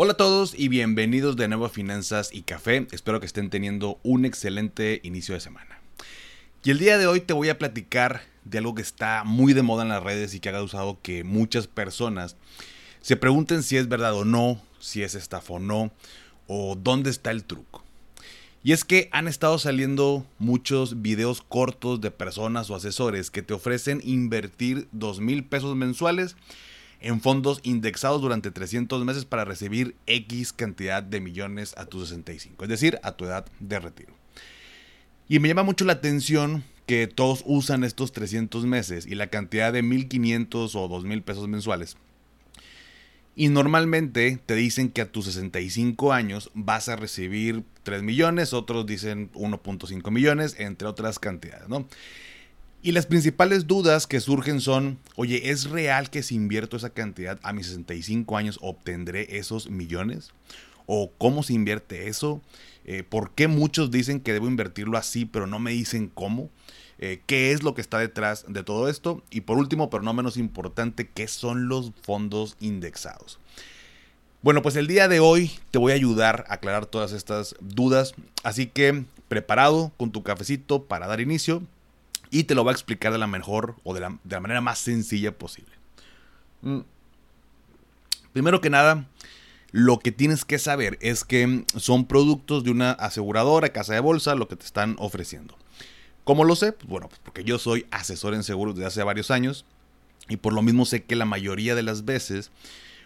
Hola a todos y bienvenidos de nuevo a Finanzas y Café. Espero que estén teniendo un excelente inicio de semana. Y el día de hoy te voy a platicar de algo que está muy de moda en las redes y que ha causado que muchas personas se pregunten si es verdad o no, si es estafa o no, o dónde está el truco. Y es que han estado saliendo muchos videos cortos de personas o asesores que te ofrecen invertir dos mil pesos mensuales en fondos indexados durante 300 meses para recibir X cantidad de millones a tus 65, es decir, a tu edad de retiro. Y me llama mucho la atención que todos usan estos 300 meses y la cantidad de 1.500 o 2.000 pesos mensuales. Y normalmente te dicen que a tus 65 años vas a recibir 3 millones, otros dicen 1.5 millones, entre otras cantidades, ¿no? Y las principales dudas que surgen son, oye, ¿es real que si invierto esa cantidad a mis 65 años obtendré esos millones? ¿O cómo se invierte eso? Eh, ¿Por qué muchos dicen que debo invertirlo así pero no me dicen cómo? Eh, ¿Qué es lo que está detrás de todo esto? Y por último, pero no menos importante, ¿qué son los fondos indexados? Bueno, pues el día de hoy te voy a ayudar a aclarar todas estas dudas, así que preparado con tu cafecito para dar inicio, y te lo va a explicar de la mejor o de la, manera más sencilla posible. Mm. Primero que nada, lo que tienes que saber es que son productos de una aseguradora, casa de bolsa, lo que te están ofreciendo. ¿Cómo lo sé? Pues bueno, pues porque yo soy asesor en seguros desde hace varios años y por lo mismo sé que la mayoría de las veces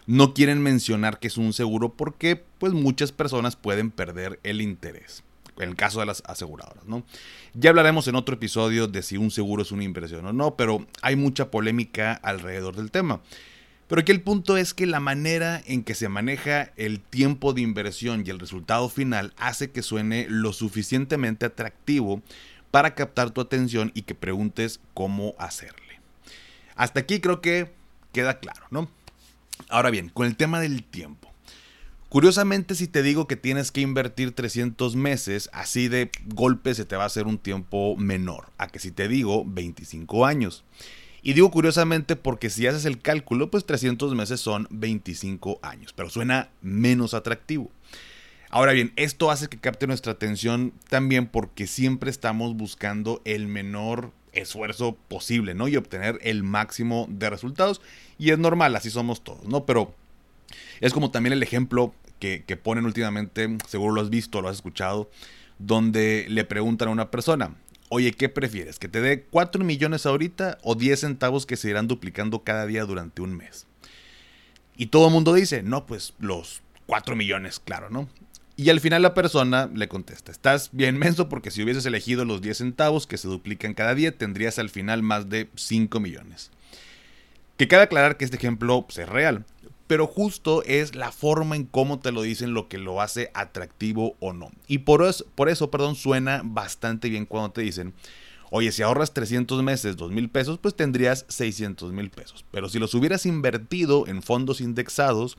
no quieren mencionar que es un seguro porque pues muchas personas pueden perder el interés en el caso de las aseguradoras, ¿no? Ya hablaremos en otro episodio de si un seguro es una inversión o no, pero hay mucha polémica alrededor del tema. Pero aquí el punto es que la manera en que se maneja el tiempo de inversión y el resultado final hace que suene lo suficientemente atractivo para captar tu atención y que preguntes cómo hacerle. Hasta aquí creo que queda claro, ¿no? Ahora bien, con el tema del tiempo. Curiosamente, si te digo que tienes que invertir 300 meses, así de golpe se te va a hacer un tiempo menor a que si te digo 25 años. Y digo curiosamente porque si haces el cálculo, pues 300 meses son 25 años, pero suena menos atractivo. Ahora bien, esto hace que capte nuestra atención también porque siempre estamos buscando el menor esfuerzo posible, ¿no? Y obtener el máximo de resultados. Y es normal, así somos todos, ¿no? Pero es como también el ejemplo que, ponen últimamente, seguro lo has visto, lo has escuchado, donde le preguntan a una persona, oye, ¿qué prefieres? ¿Que te dé 4 millones ahorita o 10 centavos que se irán duplicando cada día durante un mes? Y todo el mundo dice, no, pues los 4 millones, claro, ¿no? Y al final la persona le contesta, estás bien menso porque si hubieses elegido los 10 centavos que se duplican cada día, tendrías al final más de 5 millones. Que cabe aclarar que este ejemplo pues, es real pero justo es la forma en cómo te lo dicen lo que lo hace atractivo o no. Y por eso, por eso perdón, suena bastante bien cuando te dicen, oye, si ahorras 300 meses, 2 mil pesos, pues tendrías 600 mil pesos. Pero si los hubieras invertido en fondos indexados,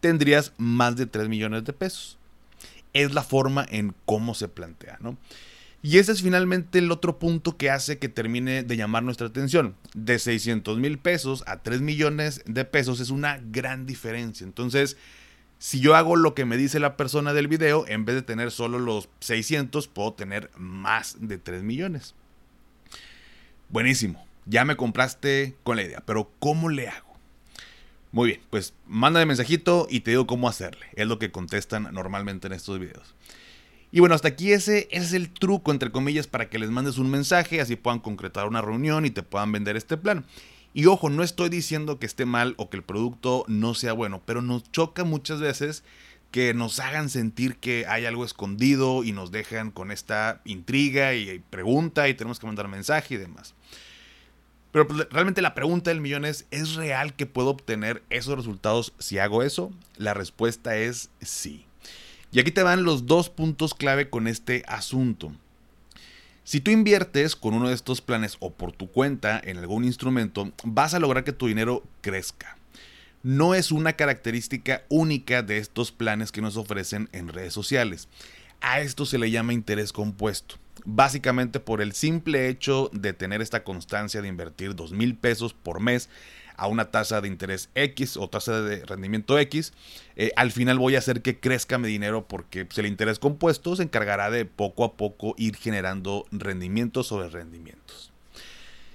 tendrías más de 3 millones de pesos. Es la forma en cómo se plantea, ¿no? Y ese es finalmente el otro punto que hace que termine de llamar nuestra atención. De 600 mil pesos a 3 millones de pesos es una gran diferencia. Entonces, si yo hago lo que me dice la persona del video, en vez de tener solo los 600, puedo tener más de 3 millones. Buenísimo, ya me compraste con la idea, pero ¿cómo le hago? Muy bien, pues mándame mensajito y te digo cómo hacerle. Es lo que contestan normalmente en estos videos. Y bueno, hasta aquí ese, es el truco, entre comillas, para que les mandes un mensaje, así puedan concretar una reunión y te puedan vender este plan. Y ojo, no estoy diciendo que esté mal o que el producto no sea bueno, pero nos choca muchas veces que nos hagan sentir que hay algo escondido y nos dejan con esta intriga y pregunta y tenemos que mandar mensaje y demás. Pero pues, realmente la pregunta del millón es, ¿es real que puedo obtener esos resultados si hago eso? La respuesta es sí. Y aquí te van los dos puntos clave con este asunto. Si tú inviertes con uno de estos planes o por tu cuenta en algún instrumento, vas a lograr que tu dinero crezca. No es una característica única de estos planes que nos ofrecen en redes sociales. A esto se le llama interés compuesto. Básicamente por el simple hecho de tener esta constancia de invertir dos mil pesos por mes a una tasa de interés X o tasa de rendimiento X, eh, al final voy a hacer que crezca mi dinero porque pues, el interés compuesto se encargará de poco a poco ir generando rendimientos sobre rendimientos.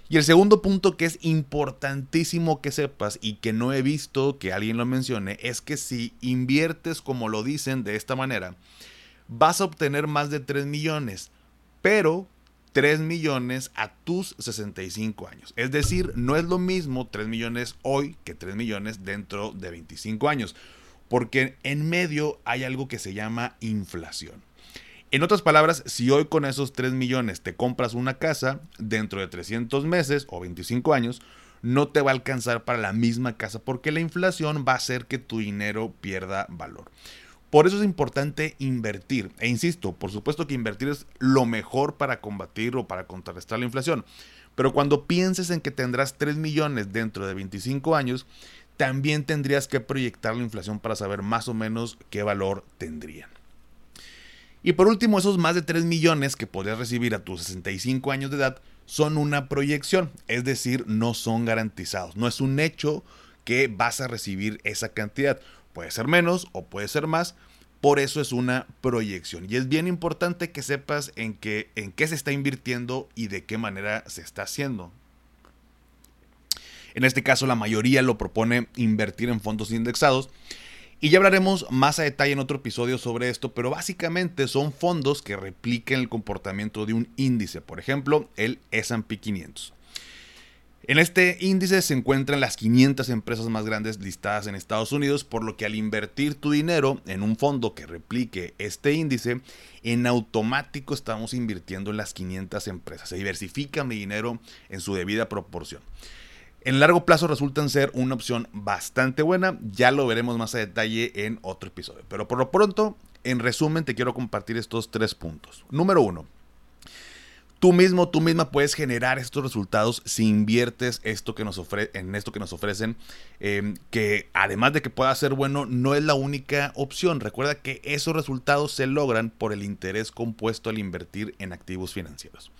Y el segundo punto que es importantísimo que sepas y que no he visto que alguien lo mencione es que si inviertes como lo dicen de esta manera, vas a obtener más de 3 millones, pero 3 millones a tus 65 años. Es decir, no es lo mismo 3 millones hoy que 3 millones dentro de 25 años, porque en medio hay algo que se llama inflación. En otras palabras, si hoy con esos 3 millones te compras una casa, dentro de 300 meses o 25 años, no te va a alcanzar para la misma casa porque la inflación va a hacer que tu dinero pierda valor. Por eso es importante invertir. E insisto, por supuesto que invertir es lo mejor para combatir o para contrarrestar la inflación. Pero cuando pienses en que tendrás 3 millones dentro de 25 años, también tendrías que proyectar la inflación para saber más o menos qué valor tendrían. Y por último, esos más de 3 millones que podrías recibir a tus 65 años de edad son una proyección, es decir, no son garantizados. No es un hecho que vas a recibir esa cantidad. Puede ser menos o puede ser más. Por eso es una proyección. Y es bien importante que sepas en qué, en qué se está invirtiendo y de qué manera se está haciendo. En este caso, la mayoría lo propone invertir en fondos indexados. Y ya hablaremos más a detalle en otro episodio sobre esto, pero básicamente son fondos que repliquen el comportamiento de un índice, por ejemplo, el SP 500. En este índice se encuentran las 500 empresas más grandes listadas en Estados Unidos, por lo que al invertir tu dinero en un fondo que replique este índice, en automático estamos invirtiendo en las 500 empresas. Se diversifica mi dinero en su debida proporción. En largo plazo resultan ser una opción bastante buena, ya lo veremos más a detalle en otro episodio. Pero por lo pronto, en resumen, te quiero compartir estos tres puntos. Número uno, Tú mismo, tú misma puedes generar estos resultados si inviertes esto que nos en esto que nos ofrecen, em, que además de que pueda ser bueno, no es la única opción. Recuerda que esos resultados se logran por el interés compuesto al invertir en activos financieros.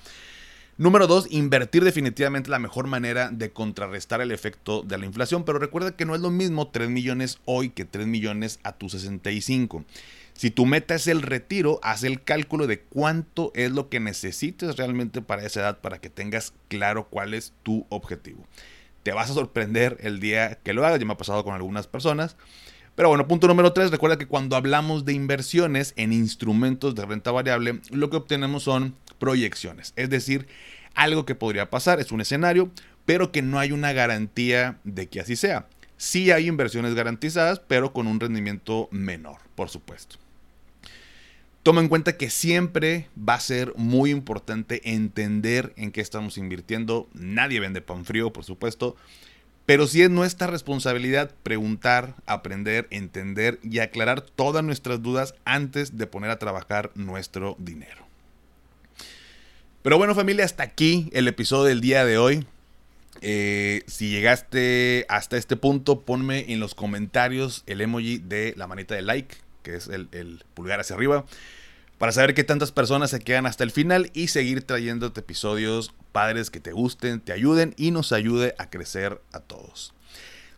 Número dos, invertir definitivamente la mejor manera de contrarrestar el efecto de la inflación, pero recuerda que no es lo mismo 3 millones hoy que 3 millones a tus 65. Si tu meta es el retiro, haz el cálculo de cuánto es lo que necesites realmente para esa edad para que tengas claro cuál es tu objetivo. Te vas a sorprender el día que lo hagas, ya me ha pasado con algunas personas. Pero bueno, punto número 3, recuerda que cuando hablamos de inversiones en instrumentos de renta variable, lo que obtenemos son proyecciones, es decir, algo que podría pasar, es un escenario, pero que no hay una garantía de que así sea. Sí hay inversiones garantizadas, pero con un rendimiento menor, por supuesto. Toma en cuenta que siempre va a ser muy importante entender en qué estamos invirtiendo. Nadie vende pan frío, por supuesto. Pero sí es nuestra responsabilidad preguntar, aprender, entender y aclarar todas nuestras dudas antes de poner a trabajar nuestro dinero. Pero bueno familia, hasta aquí el episodio del día de hoy. Eh, si llegaste hasta este punto, ponme en los comentarios el emoji de la manita de like, que es el pulgar hacia arriba para saber qué tantas personas se quedan hasta el final y seguir trayéndote episodios padres que te gusten, te ayuden y nos ayude a crecer a todos.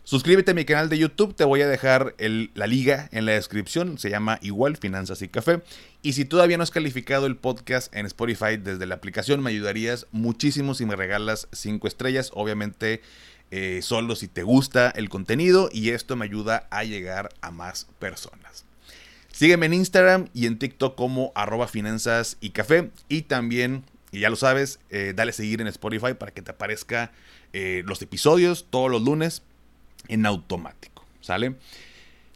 Suscríbete a mi canal de YouTube, te voy a dejar la liga en la descripción, se llama igual Finanzas y Café. Y si todavía no has calificado el podcast en Spotify desde la aplicación, me ayudarías muchísimo si me regalas 5 estrellas, obviamente eh, solo si te gusta el contenido y esto me ayuda a llegar a más personas. Sígueme en Instagram y en TikTok como arroba finanzas y café. Y también, y ya lo sabes, eh, dale seguir en Spotify para que te aparezca eh, los episodios todos los lunes en automático. ¿Sale?